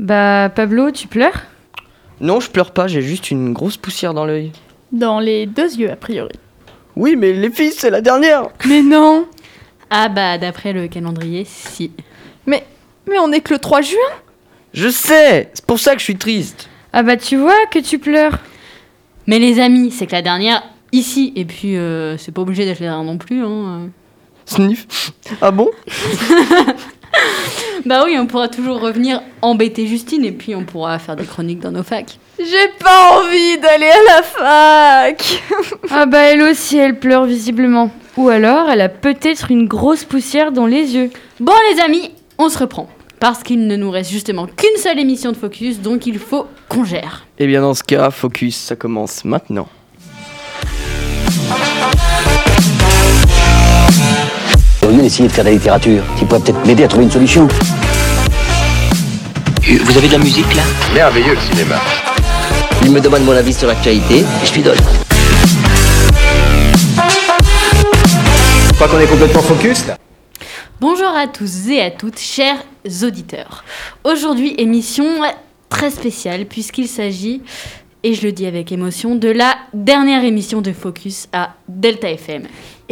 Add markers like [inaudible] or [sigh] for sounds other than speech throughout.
Bah, Pablo, tu pleures? Non, je pleure pas, j'ai juste une grosse poussière dans l'œil. Dans les deux yeux, a priori. Oui, mais les filles, c'est la dernière Mais non Ah bah d'après le calendrier, si. Mais, mais on est que le 3 juin? Je sais C'est pour ça que je suis triste Ah bah, tu vois que tu pleures. Mais les amis, c'est que la dernière, ici, et puis euh, c'est pas obligé d'être la dernière non plus. Hein. Sniff Ah bon? [laughs] [laughs] Bah oui, on pourra toujours revenir embêter Justine et puis on pourra faire des chroniques dans nos facs. J'ai pas envie d'aller à la fac [laughs] Ah bah, elle aussi, elle pleure visiblement. Ou alors, elle a peut-être une grosse poussière dans les yeux. Bon les amis, on se reprend. Parce qu'il ne nous reste justement qu'une seule émission de Focus, donc il faut qu'on gère. Eh bien dans ce cas, Focus, ça commence maintenant. D'essayer de faire de la littérature, tu pourrais peut-être m'aider à trouver une solution. Euh, Vous avez de la musique là? Merveilleux le cinéma. Il me demande mon avis sur l'actualité et je lui donne. Je crois qu'on est complètement focus là. Bonjour à tous et à toutes, chers auditeurs. Aujourd'hui, émission très spéciale puisqu'il s'agit, et je le dis avec émotion, de la dernière émission de Focus à Delta FM.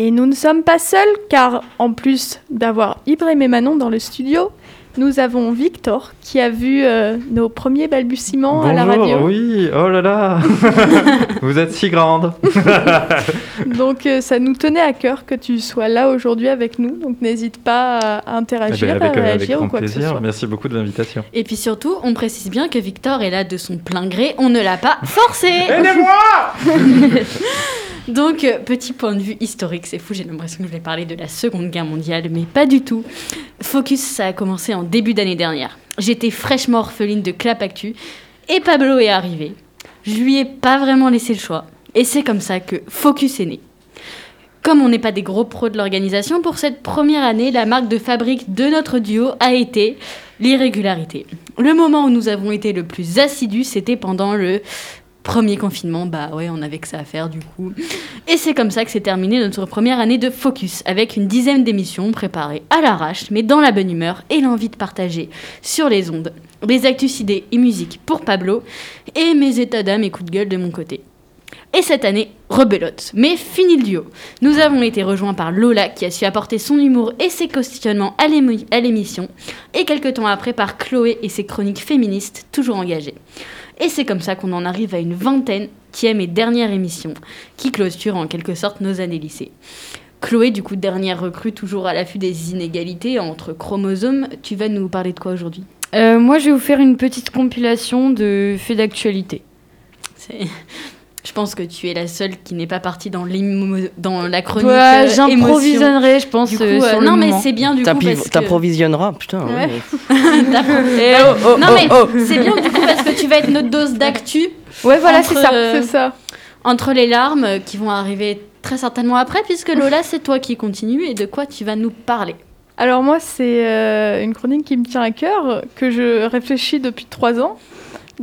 Et nous ne sommes pas seuls, car en plus d'avoir Ibrahim et Manon dans le studio, nous avons Victor qui a vu euh, nos premiers balbutiements à la Bonjour, radio. oui, oh là là, [laughs] vous êtes si grande. [laughs] Donc euh, ça nous tenait à cœur que tu sois là aujourd'hui avec nous. Donc n'hésite pas à Eh interagir, ben, avec, à euh, avec réagir ou quoi que ce plaisir, soit. merci beaucoup de l'invitation. Et puis surtout, on précise bien que Victor est là de son plein gré, on ne l'a pas forcé. [laughs] Donc, euh, petit point de vue historique, c'est fou, j'ai l'impression que je vais parler de la Seconde Guerre mondiale, mais pas du tout. Focus, ça a commencé en début d'année dernière. J'étais fraîchement orpheline de Clap Actu, et Pablo est arrivé. Je lui ai pas vraiment laissé le choix, et c'est comme ça que Focus est né. Comme on n'est pas des gros pros de l'organisation, pour cette première année, la marque de fabrique de notre duo a été l'irrégularité. Le moment où nous avons été le plus assidus, c'était pendant le premier confinement. Bah ouais, on avait que ça à faire du coup. Et c'est comme ça que s'est terminée notre première année de Focus, avec une dizaine d'émissions préparées à l'arrache, mais dans la bonne humeur et l'envie de partager sur les ondes les actus idées et musique pour Pablo, et mes états d'âme et coups de gueule de mon côté. Et cette année, rebelote. Mais fini le duo. Nous avons été rejoints par Lola qui a su apporter son humour et ses questionnements à l'émission. Et quelques temps après par Chloé et ses chroniques féministes toujours engagées. Et c'est comme ça qu'on en arrive à une vingtaine qui est mes dernières émissions, qui clôturent en quelque sorte nos années lycée. Chloé, du coup, dernière recrue, toujours à l'affût des inégalités entre chromosomes, tu vas nous parler de quoi aujourd'hui? Euh, moi, je vais vous faire une petite compilation de faits d'actualité. C'est- Je pense que tu es la seule qui n'est pas partie dans, dans la chronique Ouais, euh. J'improvisionnerai, je pense, Du coup, euh, le non mais c'est bien du coup que... T'improvisionneras, putain. Ouais. ouais. [laughs] Eh, oh, oh, non oh, mais oh. c'est bien du coup parce que vas être notre dose d'actu Ouais, voilà, Entre, c'est ça, euh, c'est ça. entre les larmes euh, qui vont arriver très certainement après puisque Lola c'est toi qui continue et de quoi tu vas nous parler. Alors moi, c'est euh, une chronique qui me tient à cœur, que je réfléchis depuis trois ans.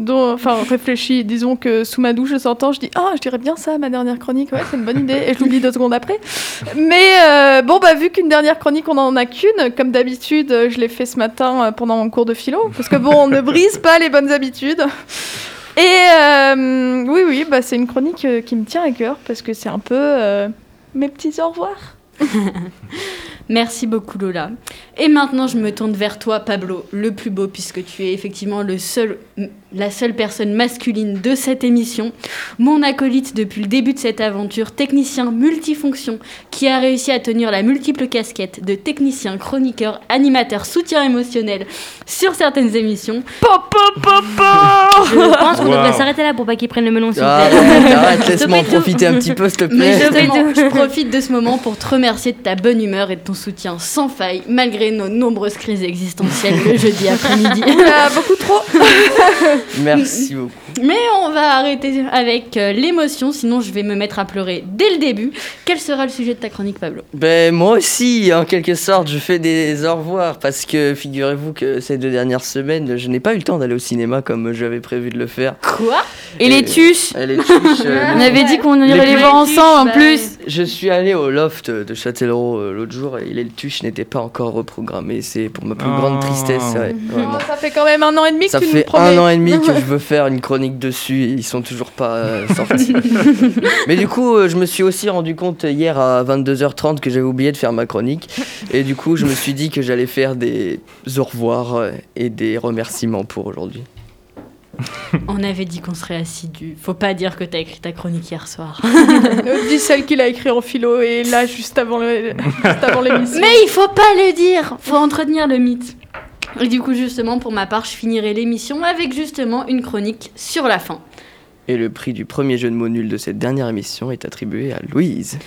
Enfin, réfléchis, disons que sous ma douche, je s'entend, je dis « Ah, je dirais bien ça, ma dernière chronique, ouais, c'est une bonne idée. » Et je l'oublie deux secondes après. Mais euh, bon, bah, vu qu'une dernière chronique, on en a qu'une, comme d'habitude, je l'ai fait ce matin euh, pendant mon cours de philo. Parce que bon, on ne brise pas les bonnes habitudes. Et euh, oui, oui, bah, c'est une chronique qui me tient à cœur, parce que c'est un peu mes petits au revoir. [laughs] Merci beaucoup Lola. Et maintenant je me tourne vers toi Pablo, le plus beau puisque tu es effectivement le seul, la seule personne masculine de cette émission, mon acolyte depuis le début de cette aventure, technicien multifonction qui a réussi à tenir la multiple casquette de technicien, chroniqueur, animateur, soutien émotionnel sur certaines émissions. [laughs] Je pense qu'on Wow. devrait s'arrêter là pour pas qu'ils prennent le melon, Ah, plaît. [laughs] arrête, arrête, laisse-moi en Topeto. profiter un petit peu, s'il te Mais plaît. justement, je profite de ce moment pour te remercier de ta bonne humeur et de ton soutien sans faille, malgré nos nombreuses crises existentielles le jeudi après-midi. Ah, beaucoup trop [laughs] Merci beaucoup. Mais on va arrêter avec euh, l'émotion, sinon je vais me mettre à pleurer dès le début. Quel sera le sujet de ta chronique, Pablo? Ben moi aussi, en quelque sorte, je fais des au revoir parce que figurez-vous que ces deux dernières semaines, je n'ai pas eu le temps d'aller au cinéma comme j'avais prévu de le faire. Quoi? Et les tuches? Et les tuches, euh, [laughs] On avait dit qu'on irait les voir ensemble en Bah, plus. Je suis allé au loft de Châtellerault euh, l'autre jour et les tuches n'étaient pas encore reprogrammées. C'est pour ma plus Oh. grande tristesse. ouais, vraiment. Oh, ça fait quand même un an et demi que Ça tu nous fait promets. un an et demi que [laughs] je veux faire une chronique dessus et ils sont toujours pas euh, sortis. [laughs] Mais du coup, euh, je me suis aussi rendu compte hier à 22h30 que j'avais oublié de faire ma chronique. Et du coup, je me suis dit que j'allais faire des au revoir euh, et des remerciements pour aujourd'hui. [laughs] On avait dit qu'on serait assidus. Faut pas dire que t'as écrit ta chronique hier soir. [laughs] Dis celle qu'il a écrit en philo et là juste avant le- juste avant l'émission. Mais il faut pas le dire Faut entretenir le mythe. Et du coup, justement, pour ma part, je finirai l'émission avec justement une chronique sur la fin. Et le prix du premier jeu de mots nul de cette dernière émission est attribué à Louise.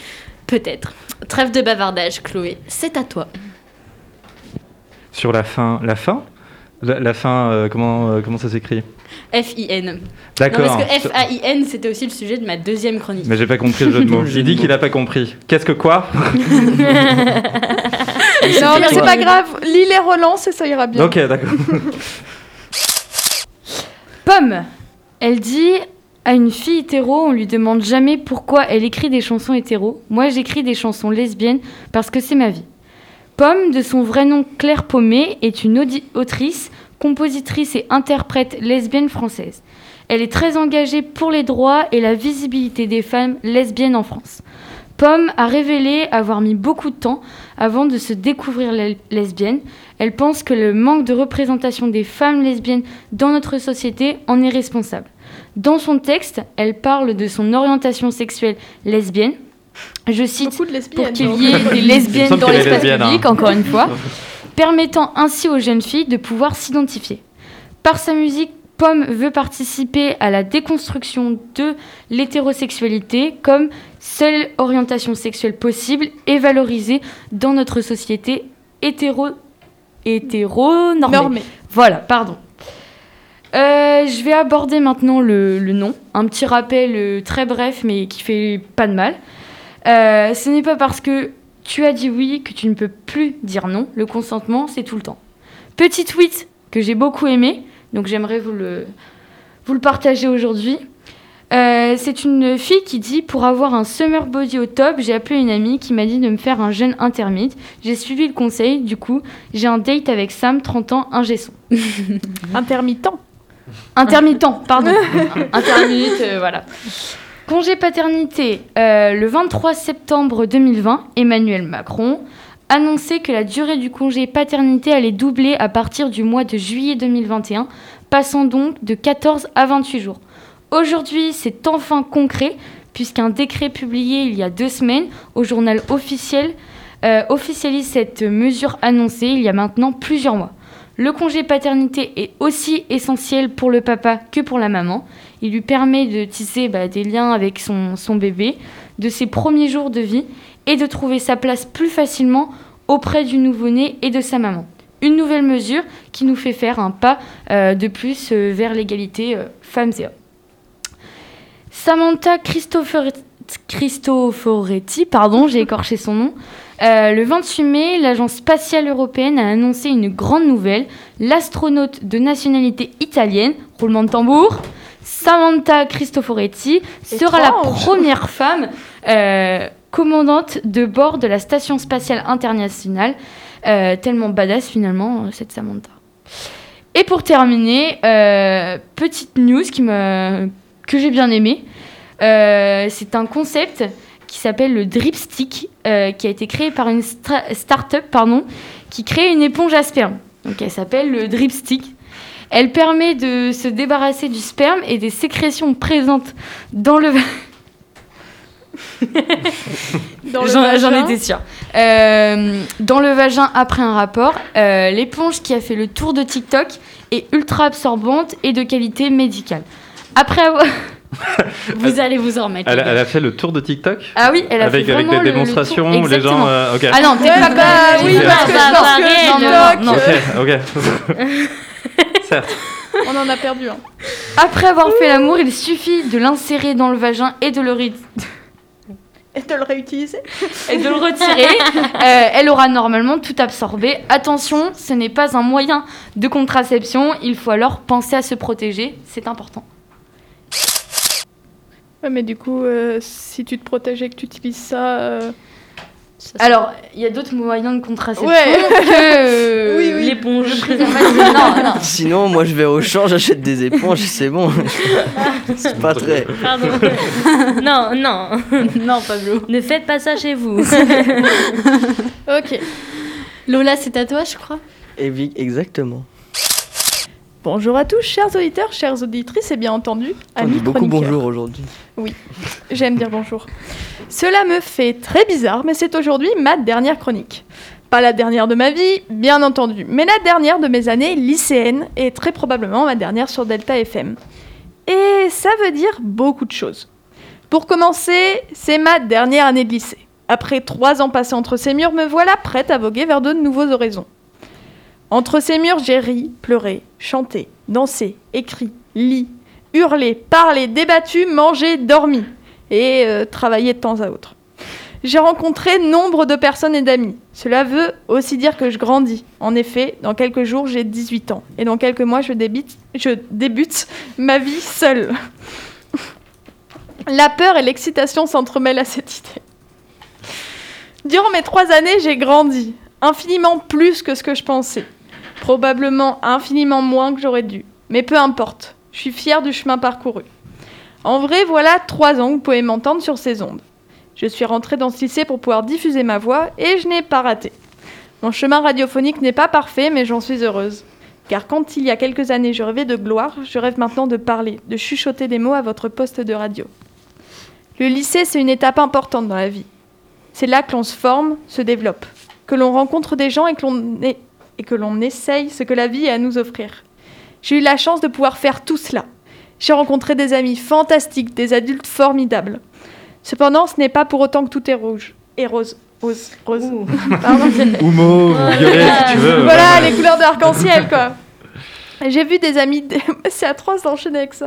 Peut-être. Trêve de bavardage, Chloé. C'est à toi. Sur la fin. La fin la, la fin, euh, comment, euh, comment ça s'écrit F-I-N. D'accord. parce que F-A-I-n, c'était aussi le sujet de ma deuxième chronique. Mais j'ai pas compris le jeu de [laughs] mots. De dit qu'il a pas compris. Qu'est-ce que quoi [laughs] Non, mais c'est pas grave. Lis les relances et ça ira bien. Ok, d'accord. [laughs] Pomme, elle dit à une fille hétéro, on lui demande jamais pourquoi elle écrit des chansons hétéro. Moi, j'écris des chansons lesbiennes parce que c'est ma vie. Pomme, de son vrai nom Claire Paumé, est une autrice, compositrice et interprète lesbienne française. Elle est très engagée pour les droits et la visibilité des femmes lesbiennes en France. Pomme a révélé avoir mis beaucoup de temps avant de se découvrir le- lesbienne. Elle pense que le manque de représentation des femmes lesbiennes dans notre société en est responsable. Dans son texte, elle parle de son orientation sexuelle lesbienne. Je cite Beaucoup de lesbiennes. pour qu'il y ait des lesbiennes dans l'espace lesbienne, public, hein. encore une fois, [laughs] permettant ainsi aux jeunes filles de pouvoir s'identifier. Par sa musique, Pomme veut participer à la déconstruction de l'hétérosexualité comme seule orientation sexuelle possible et valorisée dans notre société hétéro hétéronormée. Normée. Voilà, pardon. Euh, je vais aborder maintenant le, le nom. Un petit rappel euh, très bref, mais qui fait pas de mal. Euh, ce n'est pas parce que tu as dit oui que tu ne peux plus dire non. Le consentement, c'est tout le temps. Petit tweet que j'ai beaucoup aimé, donc j'aimerais vous le, vous le partager aujourd'hui. Euh, c'est une fille qui dit Pour avoir un summer body au top, j'ai appelé une amie qui m'a dit de me faire un jeûne intermittent. J'ai suivi le conseil, du coup, j'ai un date avec Sam, 30 ans, un gesson. [laughs] Intermittent. Intermittent, pardon. [laughs] Intermittent, euh, voilà. Congé paternité, euh, le 23 septembre 2020, Emmanuel Macron annonçait que la durée du congé paternité allait doubler à partir du mois de juillet 2021, passant donc de 14 à 28 jours. Aujourd'hui, c'est enfin concret, puisqu'un décret publié il y a deux semaines au journal officiel euh, officialise cette mesure annoncée il y a maintenant plusieurs mois. Le congé paternité est aussi essentiel pour le papa que pour la maman. Il lui permet de tisser bah, des liens avec son, son bébé, de ses premiers jours de vie, et de trouver sa place plus facilement auprès du nouveau-né et de sa maman. Une nouvelle mesure qui nous fait faire un pas euh, de plus euh, vers l'égalité euh, femmes et hommes. Samantha Cristoforetti, pardon, j'ai écorché son nom. Le 28 mai, l'Agence spatiale européenne a annoncé une grande nouvelle. L'astronaute de nationalité italienne, roulement de tambour, Samantha Cristoforetti, sera la première femme commandante de bord de la Station spatiale internationale. Euh, tellement badass finalement, euh, cette Samantha. Et pour terminer, euh, petite news que j'ai bien aimé. Euh, c'est un concept qui s'appelle le Dripstick, qui a été créé par une start-up qui crée une éponge à sperme. Donc elle s'appelle le Dripstick. Elle permet de se débarrasser du sperme et des sécrétions présentes Dans le [laughs] [laughs] J'en étais sûre. Euh, dans le vagin après un rapport, euh, l'éponge qui a fait le tour de TikTok est ultra absorbante et de qualité médicale. Après avoir... [laughs] Vous allez vous en remettre. Elle, a- gars. elle a fait le tour de TikTok Ah oui, elle a avec, fait avec vraiment des le- le tour. démonstrations, les gens. Euh, ok. Ah non, t'es Ouais, pas bah oui, Ok. parce que Bah, parce bah, que TikTok, non, non. Ok, ok. [laughs] Certes. on en a perdu un. Après avoir fait l'amour, il suffit de l'insérer dans le vagin et de le, Et de le réutiliser. et de le retirer. [laughs] Euh, elle aura normalement tout absorbé. Attention, ce n'est pas un moyen de contraception. Il faut alors penser à se protéger. C'est important. Ouais, mais du coup, euh, si tu te protèges et que tu utilises ça. euh, Alors, il y a d'autres moyens de contraception Ouais. que euh, [laughs] Oui, oui. l'éponge. Le préservatif. [laughs] non, non. Sinon, moi je vais au champ, j'achète des éponges, c'est bon. [laughs] c'est pas très. Pardon. non, non. non, Pablo. Ne faites pas ça chez vous. Ok. Lola, c'est à toi, je crois. Et oui, exactement. Bonjour à tous, chers auditeurs, chères auditrices, et bien entendu, On amis dit beaucoup bonjour aujourd'hui. J'aime dire bonjour. Cela me fait très bizarre, mais c'est aujourd'hui ma dernière chronique. Pas la dernière de ma vie, bien entendu, mais la dernière de mes années lycéennes et très probablement ma dernière sur Delta FM. Et ça veut dire beaucoup de choses. Pour commencer, c'est ma dernière année de lycée. Après trois ans passés entre ces murs, me voilà prête à voguer vers de nouveaux horizons. Entre ces murs, j'ai ri, pleuré, chanté, dansé, écrit, lit, hurlé, parlé, débattu, mangé, dormi et euh, travaillé de temps à autre. J'ai rencontré nombre de personnes et d'amis. Cela veut aussi dire que je grandis. En effet, dans quelques jours, j'ai 18 ans. Et dans quelques mois, je débute, je débute ma vie seule. La peur et l'excitation s'entremêlent à cette idée. Durant mes trois années, j'ai grandi. Infiniment plus que ce que je pensais. Probablement infiniment moins que j'aurais dû. Mais peu importe. Je suis fière du chemin parcouru. En vrai, voilà trois ans que vous pouvez m'entendre sur ces ondes. Je suis rentrée dans ce lycée pour pouvoir diffuser ma voix et je n'ai pas raté. Mon chemin radiophonique n'est pas parfait, mais j'en suis heureuse. Car quand il y a quelques années je rêvais de gloire, je rêve maintenant de parler, de chuchoter des mots à votre poste de radio. Le lycée, c'est une étape importante dans la vie. C'est là que l'on se forme, se développe, que l'on rencontre des gens et que l'on essaye ce que la vie a à nous offrir. J'ai eu la chance de pouvoir faire tout cela. J'ai rencontré des amis fantastiques, des adultes formidables. Cependant, ce n'est pas pour autant que tout est rouge. Et rose. Rose. Rose. [laughs] Pardon. [laughs] Oumo, violet, si tu veux. voilà, les couleurs de l'arc-en-ciel, quoi. J'ai vu des amis... dé- [laughs] C'est atroce d'enchaîner avec ça.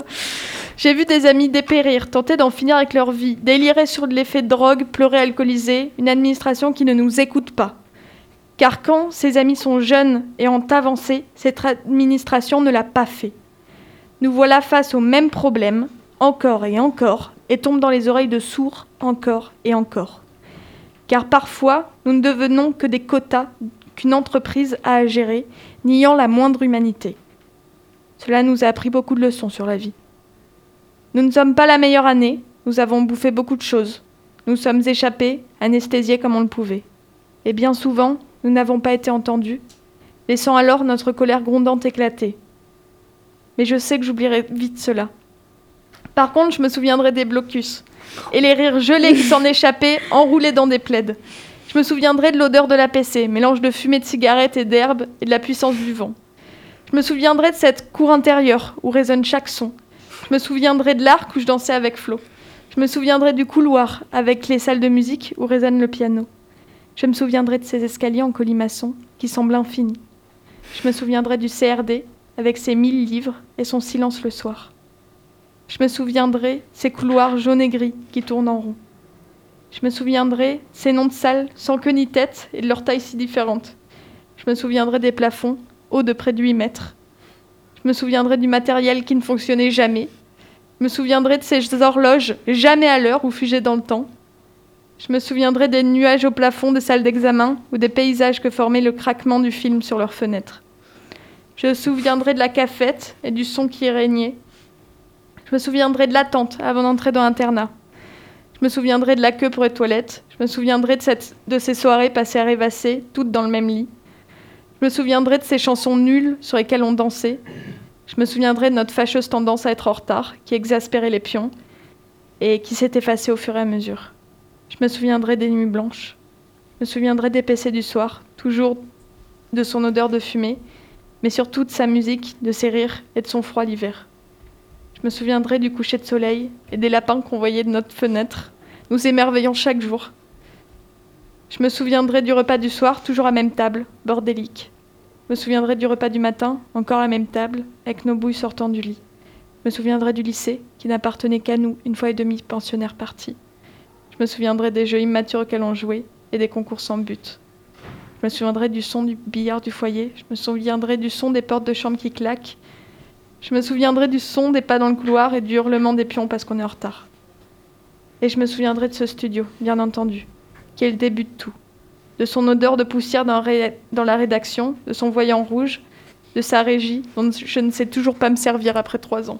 J'ai vu des amis dépérir, tenter d'en finir avec leur vie, délirer sur l'effet de drogue, pleurer alcoolisé, une administration qui ne nous écoute pas. Car quand ces amis sont jeunes et ont avancé, cette administration ne l'a pas fait. Nous voilà face au même problème, encore et encore, et tombe dans les oreilles de sourds encore et encore. Car parfois, nous ne devenons que des quotas qu'une entreprise a à gérer, niant la moindre humanité. Cela nous a appris beaucoup de leçons sur la vie. Nous ne sommes pas la meilleure année, nous avons bouffé beaucoup de choses. Nous sommes échappés, anesthésiés comme on le pouvait. Et bien souvent, nous n'avons pas été entendus, laissant alors notre colère grondante éclater. Mais je sais que j'oublierai vite cela. Par contre, je me souviendrai des blocus et les rires gelés qui s'en échappaient, enroulés dans des plaides. Je me souviendrai de l'odeur de la PC, mélange de fumée de cigarette et d'herbe et de la puissance du vent. Je me souviendrai de cette cour intérieure où résonne chaque son. Je me souviendrai de l'arc où je dansais avec Flo. Je me souviendrai du couloir avec les salles de musique où résonne le piano. Je me souviendrai de ces escaliers en colimaçon qui semblent infinis. Je me souviendrai du CRD avec ses mille livres et son silence le soir. Je me souviendrai de ces couloirs jaunes et gris qui tournent en rond. Je me souviendrai de ces noms de salles sans queue ni tête et de leur taille si différente. Je me souviendrai des plafonds hauts de près de 8 mètres. Je me souviendrai du matériel qui ne fonctionnait jamais. Je me souviendrai de ces horloges jamais à l'heure ou figées dans le temps. Je me souviendrai des nuages au plafond des salles d'examen ou des paysages que formait le craquement du film sur leurs fenêtres. Je me souviendrai de la cafette et du son qui y régnait. Je me souviendrai de l'attente avant d'entrer dans l'internat. Je me souviendrai de la queue pour les toilettes. Je me souviendrai de, de ces soirées passées à rêvasser, toutes dans le même lit. Je me souviendrai de ces chansons nulles sur lesquelles on dansait. Je me souviendrai de notre fâcheuse tendance à être en retard, qui exaspérait les pions et qui s'est effacée au fur et à mesure. Je me souviendrai des nuits blanches. Je me souviendrai des PC du soir, toujours de son odeur de fumée, mais surtout de sa musique, de ses rires et de son froid l'hiver. Je me souviendrai du coucher de soleil et des lapins qu'on voyait de notre fenêtre, nous émerveillant chaque jour. Je me souviendrai du repas du soir, toujours à même table, bordélique. Je me souviendrai du repas du matin, encore à même table, avec nos bouilles sortant du lit. Je me souviendrai du lycée, qui n'appartenait qu'à nous, une fois et demie pensionnaires partis. Je me souviendrai des jeux immatures auxquels on jouait et des concours sans but. Je me souviendrai du son du billard du foyer. Je me souviendrai du son des portes de chambre qui claquent. Je me souviendrai du son des pas dans le couloir et du hurlement des pions parce qu'on est en retard. Et je me souviendrai de ce studio, bien entendu, qui est le début de tout. De son odeur de poussière dans, la rédaction, de son voyant rouge, de sa régie, dont je ne sais toujours pas me servir après trois ans.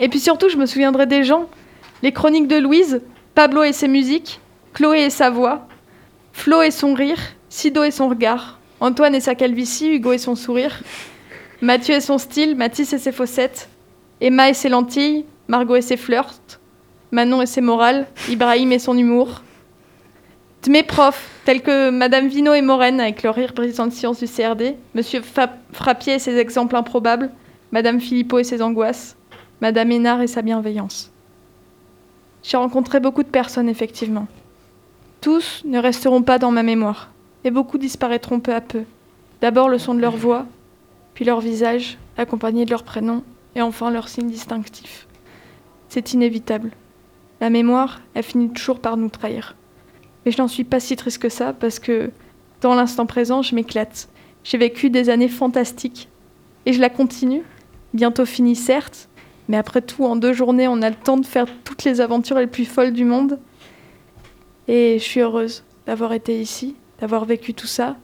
Et puis surtout, je me souviendrai des gens, les chroniques de Louise, Pablo et ses musiques, Chloé et sa voix, Flo et son rire, Sido et son regard, Antoine et sa calvitie, Hugo et son sourire, Mathieu et son style, Mathis et ses fossettes, Emma et ses lentilles, Margot et ses flirts, Manon et ses morales, Ibrahim et son humour. De mes profs, tels que Madame Vino et Morène avec leur rire brisant de science du CRD, Monsieur Frappier et ses exemples improbables, Madame Philippot et ses angoisses, Madame Hénard et sa bienveillance. J'ai rencontré beaucoup de personnes, effectivement. Tous ne resteront pas dans ma mémoire, et beaucoup disparaîtront peu à peu. D'abord le son de leur voix, puis leur visage, accompagné de leur prénom, et enfin leur signe distinctif. C'est inévitable. La mémoire, elle finit toujours par nous trahir. Mais je n'en suis pas si triste que ça, parce que dans l'instant présent, je m'éclate. J'ai vécu des années fantastiques. Et je la continue, bientôt finie certes, mais après tout, en deux journées, on a le temps de faire toutes les aventures les plus folles du monde. Et je suis heureuse d'avoir été ici, d'avoir vécu tout ça,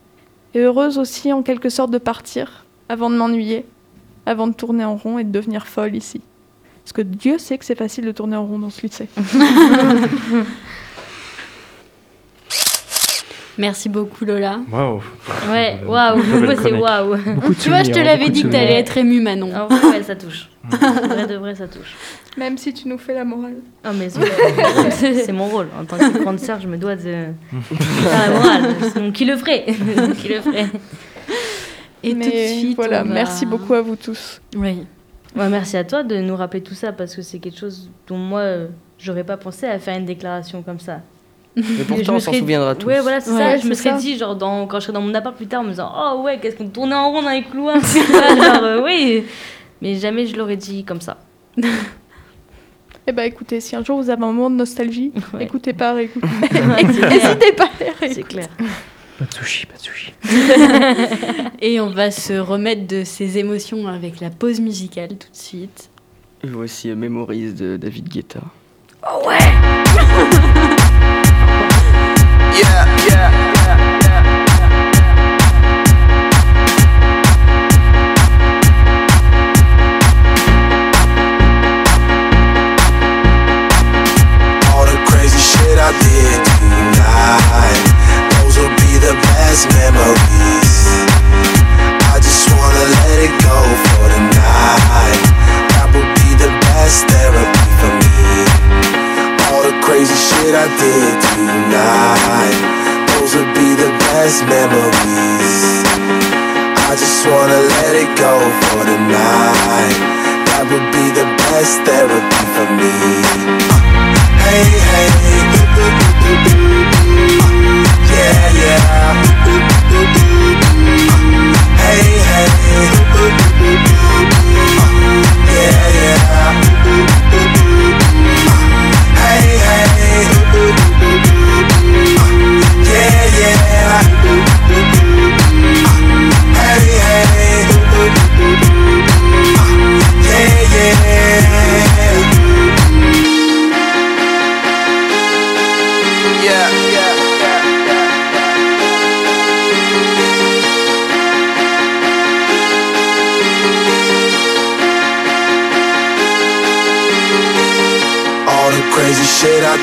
et heureuse aussi en quelque sorte de partir, avant de m'ennuyer, avant de tourner en rond et de devenir folle ici. Parce que Dieu sait que c'est facile de tourner en rond dans ce lycée. [laughs] Merci beaucoup Lola. Waouh. Ouais, waouh, c'est waouh. Tu vois, je te souvenirs, l'avais dit que t'allais être émue Manon. En vrai, ouais, ça touche. En vrai de vrai, ça touche. Même si tu nous fais la morale. Ah, mais c'est [laughs] c'est mon rôle. En tant que grande sœur, je me dois de faire la morale. Sinon, qui le ferait? [laughs] Qui le ferait? Et Mais tout de suite. voilà, merci beaucoup à vous tous. Oui. Ouais, merci à toi de nous rappeler tout ça parce que c'est quelque chose dont moi, euh, j'aurais pas pensé à faire une déclaration comme ça. Mais pourtant, on s'en serais- souviendra tous. Ouais, voilà, c'est Ouais, ça. Je me serais ça. dit, genre, dans, quand je serais dans mon appart plus tard, en me disant, oh ouais, qu'est-ce qu'on tournait en rond dans les couloirs [laughs] genre, euh, oui. Mais jamais je l'aurais dit comme ça. Eh ben écoutez, si un jour vous avez un moment de nostalgie, [laughs] Ouais. écoutez pas, [laughs] clair. N'hésitez pas à C'est clair. Pas de sushi, pas de sushi. Et on va se remettre de ces émotions avec la pause musicale tout de suite. Et voici Memories de David Guetta. yeah, yeah, yeah.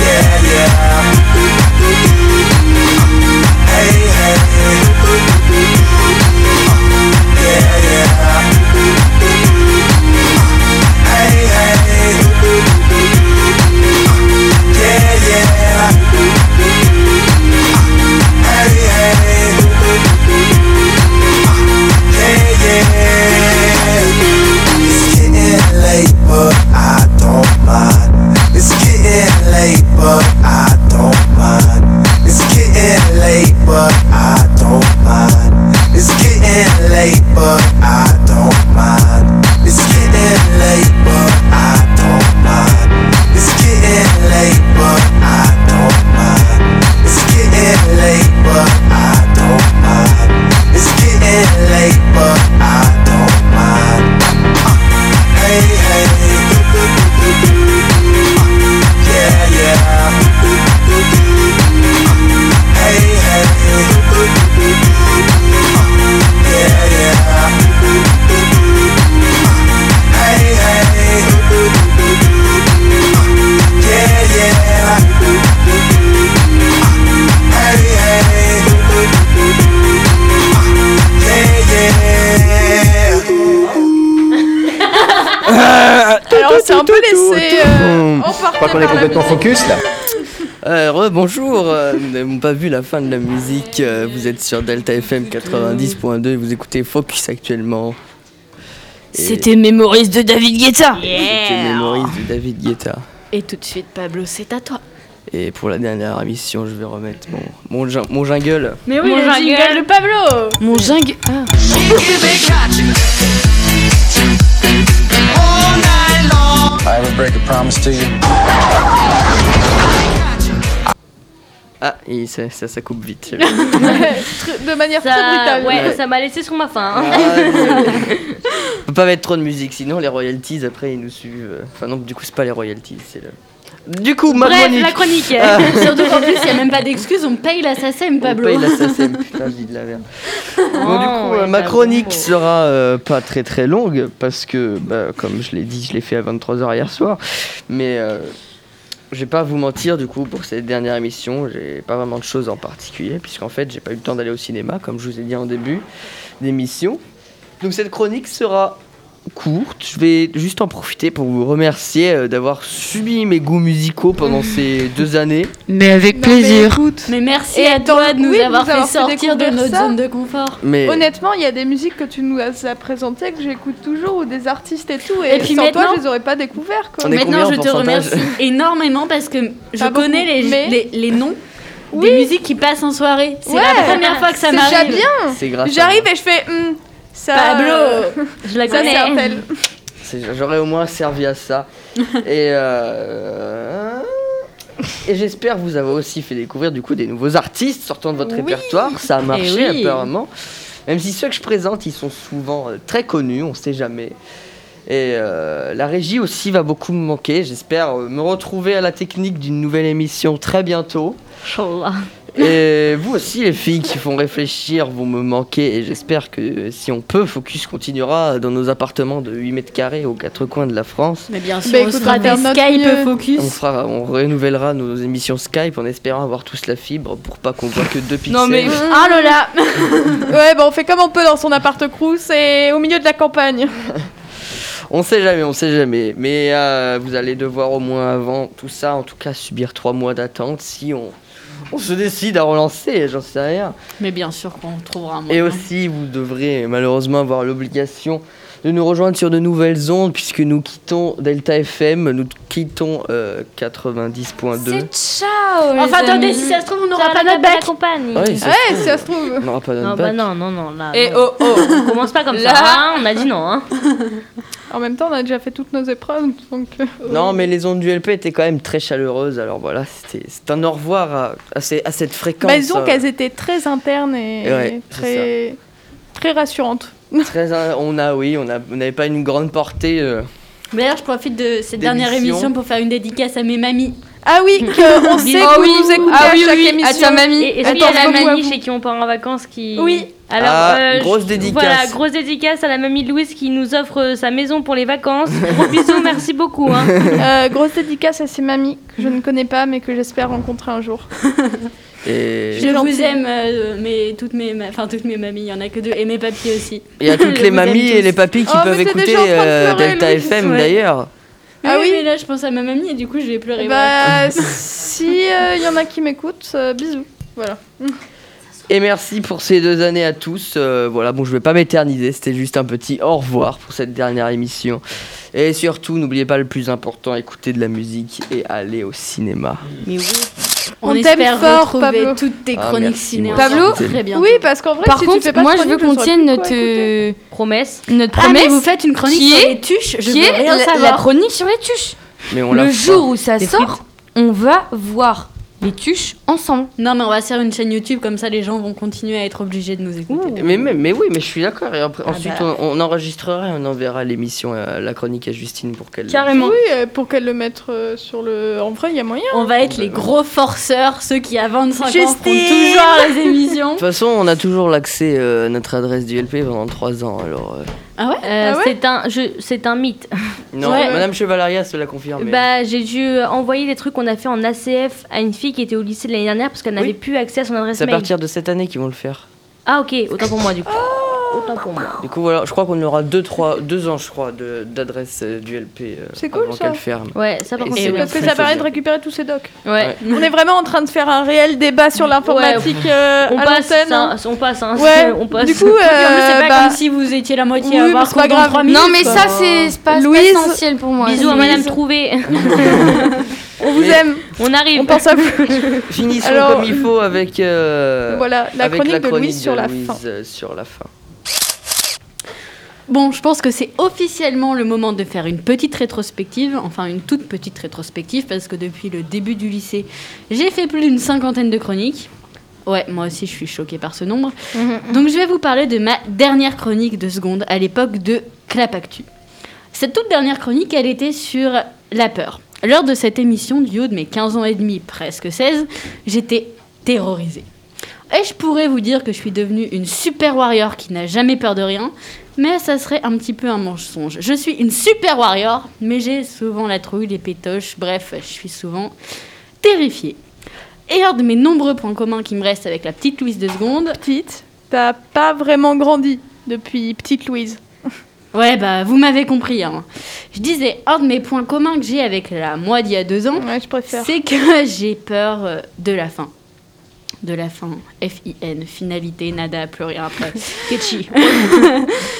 yeah, yeah. Euh, Je emporter crois qu'on est complètement focus là. [laughs] Euh, Rebonjour, euh, vous n'avez pas vu la fin de la musique, euh, vous êtes sur Delta FM 90.2 et vous écoutez Focus actuellement. Et C'était Mémorise de David Guetta. C'était Mémorise de David Guetta. Et tout de suite, Pablo, c'est à toi. Et pour la dernière émission, je vais remettre mon, mon, jin- mon jingle. Mais oui, Mon le jingle. jingle de Pablo Mon jingle. Ah. I ever break a promise to you? Ah, et ça, ça, ça coupe vite. [laughs] De manière très brutale. ouais, Ouais. ça m'a laissé sur ma faim. hein. Ah, peut [laughs] pas mettre trop de musique, sinon les royalties après ils nous suivent. Enfin non, du coup c'est pas les royalties, c'est le. Du coup, ma Bref, chronique. la chronique. Ah. [laughs] Surtout qu'en plus, il n'y a même pas d'excuse, on paye la SACEM, On Pablo. paye la [laughs] SACEM, putain, je dis de la merde. Bon, du coup, ouais, euh, ma chronique sera euh, pas très très longue parce que, bah, comme je l'ai dit, je l'ai fait à 23h hier soir. Mais euh, je vais pas vous mentir, du coup, pour cette dernière émission, j'ai pas vraiment de choses en particulier, puisqu'en fait, j'ai pas eu le temps d'aller au cinéma, comme je vous ai dit en début d'émission. Donc, cette chronique sera courte. Je vais juste en profiter pour vous remercier euh, d'avoir subi mes goûts musicaux pendant [laughs] ces deux années. Mais avec Non, mais plaisir. écoute, Mais merci Et à toi de nous oui, de avoir avoir fait sortir de notre ça. zone de confort. Mais Honnêtement, il y a des musiques que tu nous as présentées que j'écoute toujours ou des artistes et tout. Et, Et puis sans toi, maintenant- je les aurais pas combien Maintenant, en je te remercie [laughs] énormément parce que je Pas connais beaucoup, les, mais- les, les noms Oui. des musiques qui passent en soirée. C'est Ouais. la première fois que ça C'est déjà m'arrive. bien. J'arrive et je fais hum, ça. Pablo euh, Je la ça connais. J'aurais au moins servi à ça. [laughs] et euh, et j'espère vous avoir aussi fait découvrir du coup des nouveaux artistes sortant de votre Oui. répertoire. Ça a marché Eh oui. apparemment. Même si ceux que je présente, ils sont souvent euh, très connus, on sait jamais. Et euh, la régie aussi va beaucoup me manquer. J'espère euh, me retrouver à la technique d'une nouvelle émission très bientôt. Inch'Allah. Et vous aussi, les filles qui font réfléchir, vont me manquer. Et j'espère que si on peut, Focus continuera dans nos appartements de 8 mètres carrés aux quatre coins de la France. Mais bien sûr, Bah, on sera on faire des Skype mieux. focus. On, fera, on renouvellera nos émissions Skype en espérant avoir tous la fibre pour pas qu'on voit que deux pixels. Non mais Ah là là [laughs] Ouais, bah on fait comme on peut dans son appart crous et au milieu de la campagne. [laughs] On sait jamais, on sait jamais. Mais euh, vous allez devoir au moins avant tout ça, en tout cas, subir trois mois d'attente si on, on se décide à relancer, j'en sais rien. Mais bien sûr qu'on trouvera un Et moyen. aussi, vous devrez malheureusement avoir l'obligation de nous rejoindre sur de nouvelles ondes puisque nous quittons Delta FM, nous quittons euh, 90.2. ciao. Enfin, attendez, si ça se trouve, on n'aura pas notre bac. compagnie. Ouais, ça Ouais, si ça se trouve. on n'aura pas notre Non, bac. bah non, non, non, là. Et non. oh oh. On [laughs] commence pas comme Là. ça, hein, on a dit non. Hein. [laughs] En même temps, on a déjà fait toutes nos épreuves, donc. euh, Non, mais les ondes du LP étaient quand même très chaleureuses. Alors voilà, c'était c'est un au revoir à, à ces- à cette fréquence. Bah, disons euh, qu'elles étaient très internes et Ouais, très, très rassurantes. [laughs] très, euh, on a, oui, on n'avait pas une grande portée. euh, D'ailleurs, je profite de cette dernière émission pour faire une dédicace à mes mamies. Ah oui, [laughs] que on sait Oh que oui. vous nous écoutez Ah à oui, chaque oui, émission. à ta mamie. Et Attends, a la à mamie chez qui on part en vacances qui. Oui. Alors, Ah, euh, grosse dédicace. Voilà, grosse dédicace à la mamie de Louise qui nous offre euh, sa maison pour les vacances. Gros [laughs] bisous, merci beaucoup. Hein. [laughs] Euh, grosse dédicace à ces mamies que je ne connais pas mais que j'espère rencontrer un jour. et Je vous aime, euh, mais toutes mes, ma- enfin toutes mes mamies, il y en a que deux, et mes papiers aussi. il y a toutes les mamies et les papis qui Oh, peuvent écouter euh, pleurer, Delta. FM Ouais. d'ailleurs. Ah oui, oui. mais là je pense à ma mamie et du coup je vais pleurer. voilà. Bah, [laughs] si il y en a qui m'écoutent, euh, bisous. Voilà. [laughs] Et merci pour ces deux années à tous. Euh, voilà, bon, je vais pas m'éterniser, c'était juste un petit au revoir pour cette dernière émission. Et surtout, n'oubliez pas le plus important, écoutez de la musique et allez au cinéma. Mais oui. On, On t'aime espère fort, retrouver Pablo. toutes tes Ah, chroniques ciné. Pablo. Très bien. Oui, parce qu'en vrai, Par si tu contre, fais pas de moi je veux qu'on tienne notre, promesse, notre Ah, mais promesse vous faites une chronique qui sur est- les tuches Je qui veux est rien la, savoir. la chronique sur les tuches. Mais on l'a Le jour où ça sort, on va voir les tuches ensemble. Non, mais on va se faire une chaîne YouTube, comme ça les gens vont continuer à être obligés de nous écouter. Mais, mais, mais oui, mais je suis d'accord. Et après, Ah ensuite, bah. on, on enregistrera et on enverra l'émission, euh, la chronique à Justine pour qu'elle. Carrément. Oui, euh, pour qu'elle le mette euh, sur le. En vrai, il y a moyen. On va être les gros forceurs, ceux qui à 25 ans font Justine toujours les émissions. De toute façon, on a toujours l'accès euh, à notre adresse du LP pendant 3 ans. Alors, euh, Ah ouais Euh, Ah ouais c'est un, je- un mythe. non, Ouais. Madame Chevalaria se l'a confirmé. Bah, j'ai dû euh, envoyer des trucs qu'on a fait en ACF à une fille qui était au lycée de l'année dernière parce qu'elle n'avait Oui. plus accès à son adresse C'est à mail. partir de cette année qu'ils vont le faire. Ah ok, autant pour moi du coup. Autant pour moi. Du coup, voilà, je crois qu'on aura 2 deux, trois, deux ans, je crois, d'adresse euh, du LP euh, C'est cool, avant ça. qu'elle ferme. Ouais, ça par contre c'est. Parce que ça permet de récupérer tous ces docs. Ouais. [laughs] On est vraiment en train de faire un réel débat sur l'informatique euh, On à passe, ça, hein. on passe, hein. Ouais, [laughs] on passe. du coup, [laughs] euh, c'est pas bah, comme si vous étiez la moitié oui, à avoir pas grave. trois minutes. Non, mais ça, c'est pas, essentiel pour moi. Bisous à. Madame Trouvé. on vous Mais- aime, on arrive. on pense à vous. Finissons Alors- comme il faut avec, euh, voilà, la avec chronique, la de Louise sur la Louise, fin. euh, sur la fin. Bon, je pense que c'est officiellement le moment de faire une petite rétrospective, enfin une toute petite rétrospective, parce que depuis le début du lycée, j'ai fait plus d'une cinquantaine de chroniques. Ouais, moi aussi je suis choquée par ce nombre. Donc je vais vous parler de ma dernière chronique de seconde à l'époque de Clap Actu. Cette toute dernière chronique, elle était sur la peur. Lors de cette émission, du haut de mes 15 ans et demi, presque 16, j'étais terrorisée. Et je pourrais vous dire que je suis devenue une super warrior qui n'a jamais peur de rien, mais ça serait un petit peu un mensonge. Je suis une super warrior, mais j'ai souvent la trouille, les pétoches, bref, je suis souvent terrifiée. Et un de mes nombreux points communs qui me restent avec la petite Louise de seconde, Petite, t'as pas vraiment grandi depuis petite Louise. ouais bah vous m'avez compris. Hein. Je disais, un de mes points communs que j'ai avec la moi d'il y a deux ans, Ouais, c'est que [laughs] j'ai peur euh, de la fin. De la fin. F-I-N. Finalité, nada, plus rien après. [laughs] Ketchy. [laughs]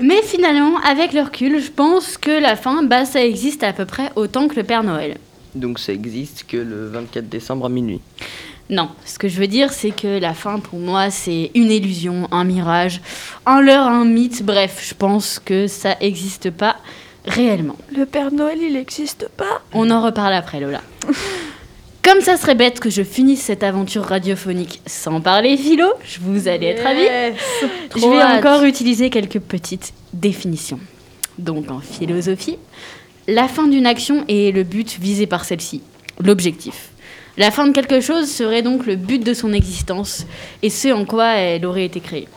Mais finalement, avec le recul, je pense que la fin, bah, ça existe à peu près autant que le Père Noël. Donc ça existe que le 24 décembre à minuit. Non, ce que je veux dire, c'est que la fin, pour moi, c'est une illusion, un mirage, un leurre, un mythe. Bref, je pense que ça n'existe pas réellement. Le Père Noël, il existe pas. On en reparle après, Lola. [laughs] Comme ça serait bête que je finisse cette aventure radiophonique sans parler philo, je vous allez être ravis. Yes. Je vais hâte. encore utiliser quelques petites définitions. Donc en philosophie, la fin d'une action est le but visé par celle-ci, l'objectif. La fin de quelque chose serait donc le but de son existence et ce en quoi elle aurait été créée.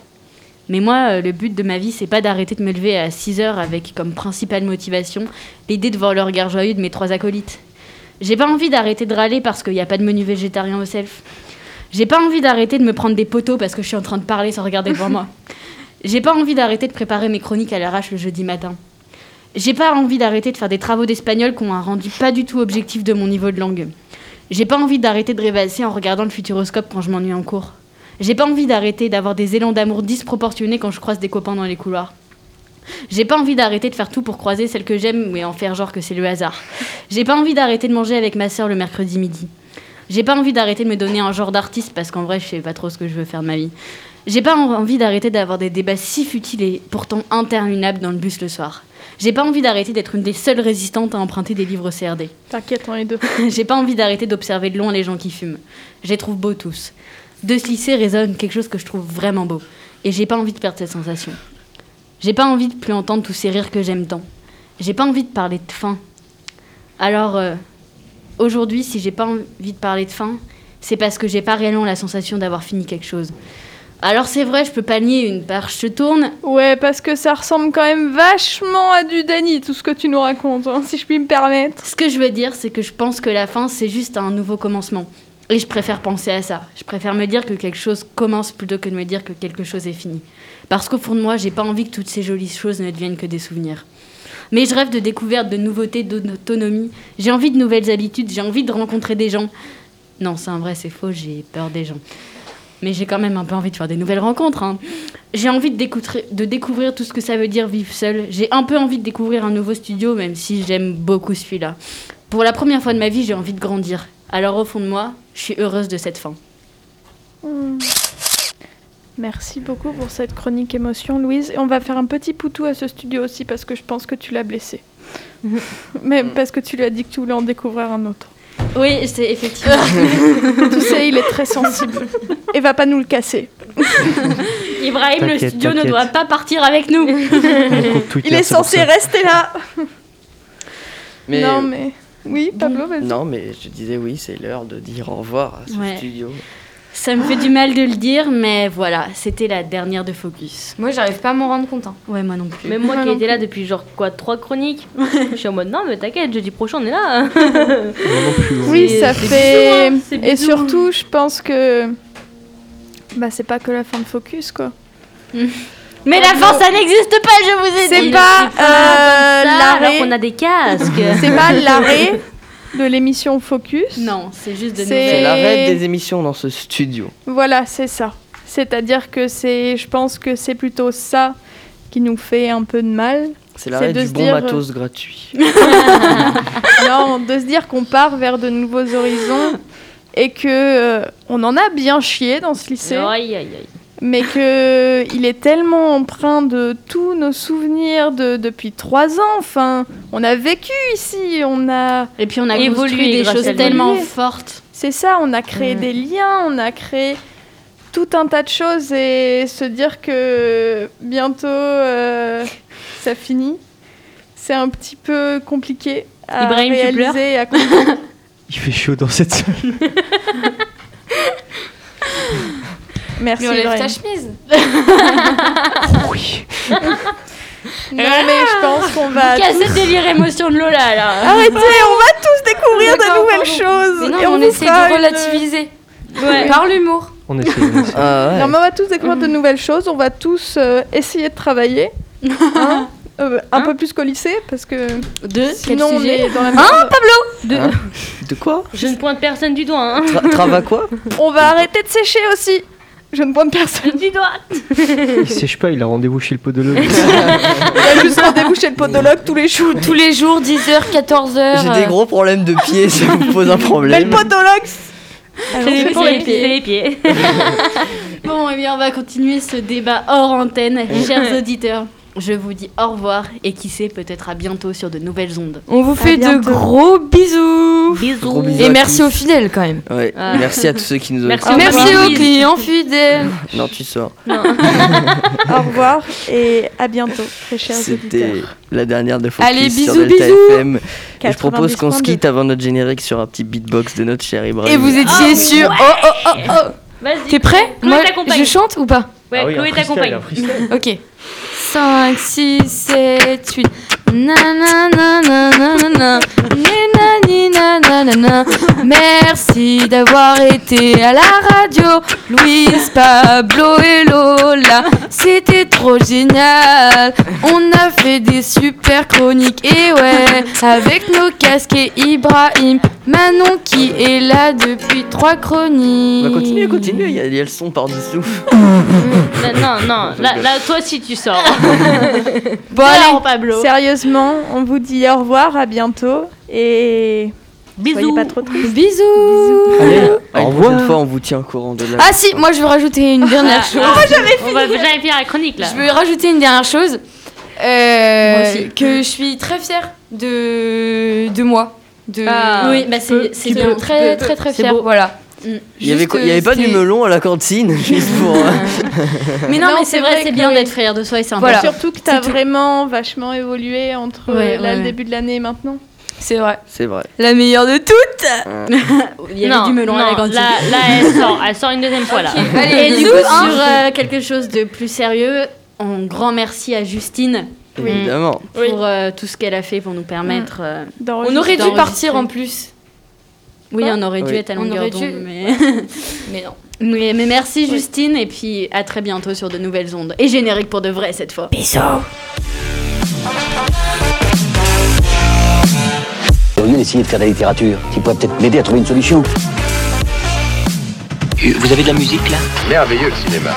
Mais moi, euh, le but de ma vie, c'est pas d'arrêter de me lever à 6 heures avec comme principale motivation l'idée de voir le regard joyeux de mes trois acolytes. J'ai pas envie d'arrêter de râler parce qu'il n'y a pas de menu végétarien au self. J'ai pas envie d'arrêter de me prendre des poteaux parce que je suis en train de parler sans regarder devant moi. [laughs] J'ai pas envie d'arrêter de préparer mes chroniques à l'arrache le jeudi matin. J'ai pas envie d'arrêter de faire des travaux d'espagnol qui ont un rendu pas du tout objectif de mon niveau de langue. J'ai pas envie d'arrêter de rêvasser en regardant le futuroscope quand je m'ennuie en cours. J'ai pas envie d'arrêter d'avoir des élans d'amour disproportionnés quand je croise des copains dans les couloirs. J'ai pas envie d'arrêter de faire tout pour croiser celle que j'aime mais en faire genre que c'est le hasard. J'ai pas envie d'arrêter de manger avec ma sœur le mercredi midi. J'ai pas envie d'arrêter de me donner un genre d'artiste parce qu'en vrai je sais pas trop ce que je veux faire de ma vie. J'ai pas en- envie d'arrêter d'avoir des débats si futiles et pourtant interminables dans le bus le soir. J'ai pas envie d'arrêter d'être une des seules résistantes à emprunter des livres CRD. T'inquiète, on est deux. [laughs] J'ai pas envie d'arrêter d'observer de loin les gens qui fument. Je les trouve beaux tous. De ce lycée résonne quelque chose que je trouve vraiment beau. Et j'ai pas envie de perdre cette sensation. J'ai pas envie de plus entendre tous ces rires que j'aime tant. J'ai pas envie de parler de faim. Alors, euh, aujourd'hui, si j'ai pas envie de parler de faim, c'est parce que j'ai pas réellement la sensation d'avoir fini quelque chose. Alors c'est vrai, je peux pas nier une page se tourne, Ouais, parce que ça ressemble quand même vachement à du Danny, tout ce que tu nous racontes, hein, si je puis me permettre. Ce que je veux dire, c'est que je pense que la fin, c'est juste un nouveau commencement. Et je préfère penser à ça. Je préfère me dire que quelque chose commence plutôt que de me dire que quelque chose est fini. Parce qu'au fond de moi, j'ai pas envie que toutes ces jolies choses ne deviennent que des souvenirs. Mais je rêve de découvertes, de nouveautés, d'autonomie. J'ai envie de nouvelles habitudes, j'ai envie de rencontrer des gens. Non, c'est un vrai, c'est faux, j'ai peur des gens. Mais j'ai quand même un peu envie de faire des nouvelles rencontres. hein. J'ai envie de, découvrir- de découvrir tout ce que ça veut dire vivre seul. J'ai un peu envie de découvrir un nouveau studio, même si j'aime beaucoup celui-là. Pour la première fois de ma vie, j'ai envie de grandir. Alors au fond de moi, je suis heureuse de cette fin. Hmm. Merci beaucoup pour cette chronique émotion, Louise. Et on va faire un petit poutou à ce studio aussi parce que je pense que tu l'as blessé. [laughs] Mais parce que tu lui as dit que tu voulais en découvrir un autre. Oui, c'est effectivement. [laughs] tu sais, il est très sensible. Et va pas nous le casser. [laughs] Ibrahim, le studio ne doit pas partir avec nous. Il est censé rester là. Mais, Non, mais. Oui, Pablo, vas-y. non, mais je disais oui, c'est l'heure de dire au revoir à ce Ouais. studio. Ça me fait du mal de le dire, mais voilà, c'était la dernière de Focus. Moi, j'arrive pas à m'en rendre compte. hein. Ouais, moi non plus. Même moi Moi qui étais là depuis genre quoi, trois chroniques, [laughs] je suis en mode non, mais t'inquiète, jeudi prochain on est là. Moi non plus. hein. Oui, ça fait. hein, Et surtout, je pense que. Bah, c'est pas que la fin de Focus, quoi. [laughs] Mais la fin, ça n'existe pas, je vous ai C'est dit. pas Ça, euh, l'arrêt. qu'on a des casques. [laughs] C'est pas l'arrêt de l'émission Focus. Non, c'est juste de C'est- C'est l'arrêt des émissions dans ce studio. Voilà, c'est ça. C'est-à-dire que c'est. Je pense que c'est plutôt ça qui nous fait un peu de mal. C'est l'arrêt de du se bon dire, euh, matos gratuit. [laughs] non, de se dire qu'on part vers de nouveaux horizons et que euh, on en a bien chié dans ce lycée. Aïe, aïe, aïe. Mais que [laughs] il est tellement empreint de tous nos souvenirs de, depuis trois ans. Enfin, on a vécu ici, on a, Et puis on a Évolué des choses tellement fortes. c'est ça, on a créé des liens, on a créé tout un tas de choses et se dire que bientôt euh, ça finit, c'est un petit peu compliqué à Ibrahim, réaliser et à comprendre. [laughs] [laughs] Il fait chaud dans cette salle. Merci Mais on lève ta chemise. [laughs] Oui. [laughs] Non mais je pense qu'on va Quel ce délire émotion de Lola là Arrêtez, on va tous découvrir de nouvelles choses. Mais non, et on, vous essaie de une- relativiser. Ouais. Par l'humour. On essaie. on essaie. [laughs] Ah ouais. Non, mais on va tous découvrir de nouvelles choses. On va tous euh, essayer de travailler. Hein Euh, un peu plus qu'au lycée, parce que Deux, sinon quel on sujet est dans la merde. Hein De quoi Je ne pointe personne du doigt. Hein. Tra- Trava quoi On va arrêter de sécher aussi. Je ne pointe personne. du doigt. Il sèche pas, il a rendez-vous chez le podologue. [laughs] Il a juste rendez-vous chez le podologue tous les jours. Tous les jours, 10h, 14h. J'ai des gros problèmes de pied, ça vous pose un Mais le problème. podologue C'est les, pour c'est les les pieds. pieds. [laughs] Bon, eh bien, on va continuer ce débat hors antenne. Chers auditeurs, je vous dis au revoir et qui sait, peut-être à bientôt sur de nouvelles ondes. On vous fait de gros bisous. Gros bisous Et merci tous. aux fidèles quand même. Ouais, Ah. merci à tous ceux qui nous ont Merci aux Merci aux clients fidèles. [laughs] Non, tu sors. [laughs] Au revoir et à bientôt, très chers C'était la dernière de Focus Allez, sur bisous, Delta bisous. FM. Et je propose qu'on se 90.2. quitte avant notre générique sur un petit beatbox de notre cher Ibrahim. Et vous étiez sûr. Oh, oh, oh, oh. Vas-y. T'es prêt Chloé Moi, t'accompagne. je chante ou pas Ouais, Ah oui, Chloé t'accompagne. Ok. 5, 6, 7, 8. Merci d'avoir été à la radio. Louise, Pablo et Lola. C'était trop génial. On a fait des super chroniques. Et ouais, avec nos casques et Ibrahim. Manon qui est là depuis trois chroniques. On va continuer, continuer, il y a, il y a le son par-dessous. [laughs] Non, non, non. Là, là, toi aussi tu sors. Bon, allez. Alors, Pablo. Sérieusement, on vous dit au revoir, à bientôt et soyez Bisous. pas trop tristes. Bisous. Allez, Au une prochaine fois, on vous tient au courant de la. Ah si, moi je veux rajouter une dernière chose. On va jamais finir la chronique là. Je veux rajouter une dernière chose. Euh, Moi aussi. Que je suis très fière de, de moi. De... Ah. Oui, bah c'est beau. très très très C'est fière. Voilà. Il y avait, il y avait pas du melon à la cantine [laughs] juste pour. euh, Mais non, Non, mais c'est vrai, vrai c'est bien d'être fier de soi et c'est Voilà. Surtout que t'as vraiment vachement évolué entre Ouais, euh, là, ouais, le début de l'année et maintenant. C'est vrai. C'est vrai. La meilleure de toutes. [laughs] Il y avait non, du melon non, à la cantine. Là, là, elle sort. Elle sort une deuxième fois là. Allez, Et du coup, hein. sur euh, quelque chose de plus sérieux, un grand merci à Justine Évidemment. pour euh, tout ce qu'elle a fait pour nous permettre. euh, On aurait dû partir en plus. Oui, on aurait dû Oui. être à On longueur aurait d'onde, dû. mais... [laughs] Mais non. mais... mais merci Justine, et puis à très bientôt sur de nouvelles ondes. Et générique pour de vrai cette fois. Au lieu d'essayer de faire de la littérature, tu pourrais peut-être m'aider à trouver une solution. Vous avez de la musique là? Merveilleux le cinéma.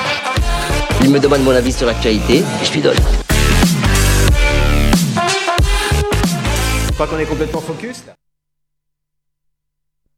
Il me demande mon avis sur l'actualité et je lui donne. Je crois qu'on est complètement focus là.